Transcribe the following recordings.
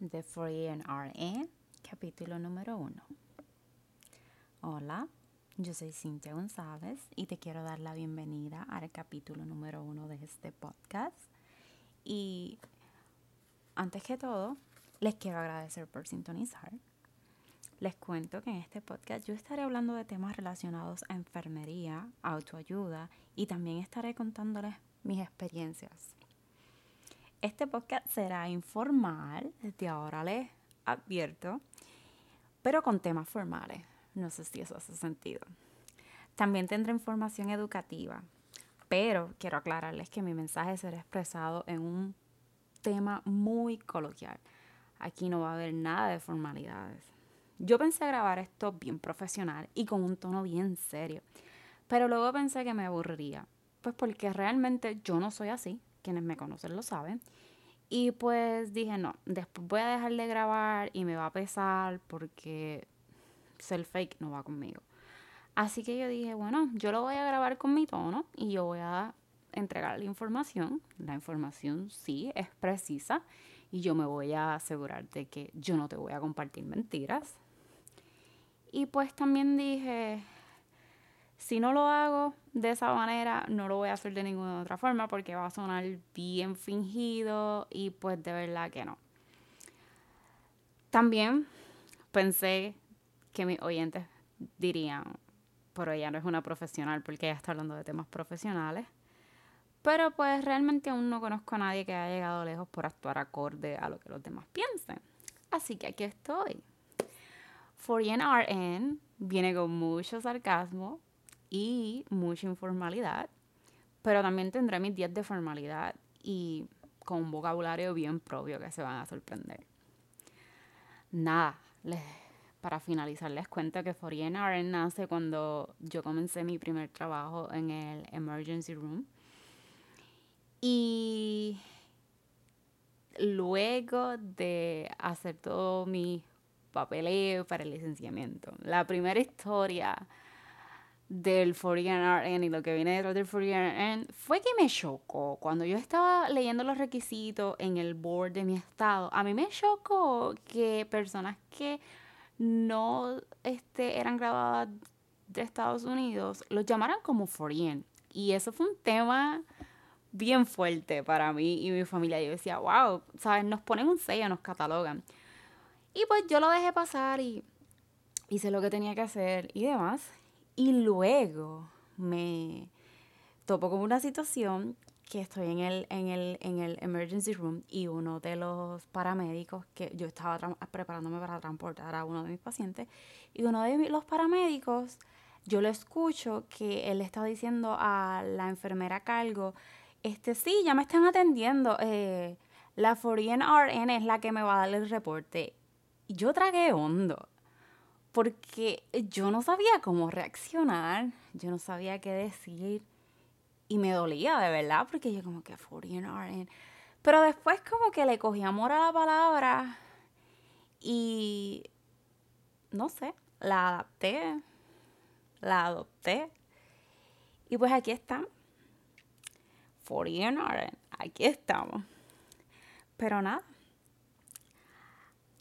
de Foreign RN, capítulo número uno. Hola, yo soy Cintia González y te quiero dar la bienvenida al capítulo número uno de este podcast. Y antes que todo, les quiero agradecer por sintonizar. Les cuento que en este podcast yo estaré hablando de temas relacionados a enfermería, autoayuda y también estaré contándoles mis experiencias. Este podcast será informal, desde ahora les advierto, pero con temas formales. No sé si eso hace sentido. También tendré información educativa, pero quiero aclararles que mi mensaje será expresado en un tema muy coloquial. Aquí no va a haber nada de formalidades. Yo pensé grabar esto bien profesional y con un tono bien serio, pero luego pensé que me aburriría, pues porque realmente yo no soy así, quienes me conocen lo saben, y pues dije, no, después voy a dejar de grabar y me va a pesar porque ser fake no va conmigo. Así que yo dije, bueno, yo lo voy a grabar con mi tono y yo voy a entregar la información. La información sí es precisa y yo me voy a asegurar de que yo no te voy a compartir mentiras. Y pues también dije, si no lo hago de esa manera, no lo voy a hacer de ninguna otra forma porque va a sonar bien fingido y pues de verdad que no. También pensé que mis oyentes dirían, pero ella no es una profesional porque ella está hablando de temas profesionales. Pero pues realmente aún no conozco a nadie que haya llegado lejos por actuar acorde a lo que los demás piensen. Así que aquí estoy. Foreign RN viene con mucho sarcasmo y mucha informalidad, pero también tendré mis días de formalidad y con un vocabulario bien propio que se van a sorprender. Nada, para finalizar les cuento que Foreign RN nace cuando yo comencé mi primer trabajo en el Emergency Room. Y luego de hacer todo mi papeleo para el licenciamiento. La primera historia del Foreign RN y lo que viene detrás del Foreign RN fue que me chocó. Cuando yo estaba leyendo los requisitos en el board de mi estado, a mí me chocó que personas que no este, eran graduadas de Estados Unidos los llamaran como Foreign. Y eso fue un tema bien fuerte para mí y mi familia. Yo decía, wow, ¿sabes? Nos ponen un sello, nos catalogan. Y pues yo lo dejé pasar y hice lo que tenía que hacer y demás. Y luego me topo con una situación que estoy en el, en el, en el emergency room y uno de los paramédicos que yo estaba preparándome para transportar a uno de mis pacientes y uno de los paramédicos yo lo escucho que él está diciendo a la enfermera a cargo, este sí, ya me están atendiendo, eh, la Foreign RN es la que me va a dar el reporte yo tragué hondo porque yo no sabía cómo reaccionar, yo no sabía qué decir y me dolía de verdad porque yo como que foreign Pero después como que le cogí amor a la palabra y no sé, la adapté, la adopté y pues aquí estamos. Foreign aquí estamos. Pero nada,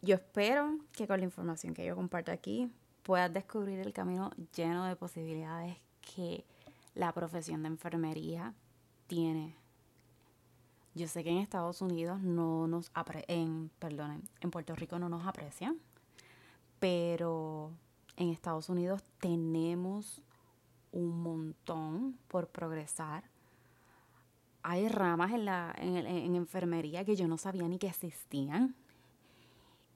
yo espero que con la información que yo comparto aquí puedas descubrir el camino lleno de posibilidades que la profesión de enfermería tiene. Yo sé que en Estados Unidos no nos en, perdonen, en Puerto Rico no nos aprecian, pero en Estados Unidos tenemos un montón por progresar. Hay ramas en, la, en, en enfermería que yo no sabía ni que existían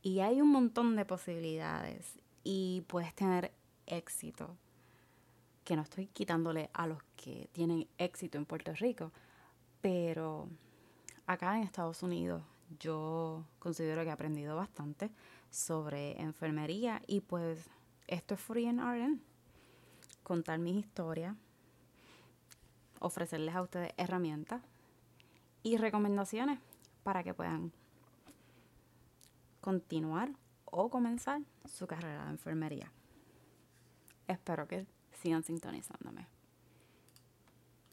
y hay un montón de posibilidades y puedes tener éxito. Que no estoy quitándole a los que tienen éxito en Puerto Rico, pero acá en Estados Unidos yo considero que he aprendido bastante sobre enfermería y pues esto es Free and RN. Contar mis historias, ofrecerles a ustedes herramientas y recomendaciones para que puedan continuar o comenzar su carrera de enfermería. Espero que sigan sintonizándome.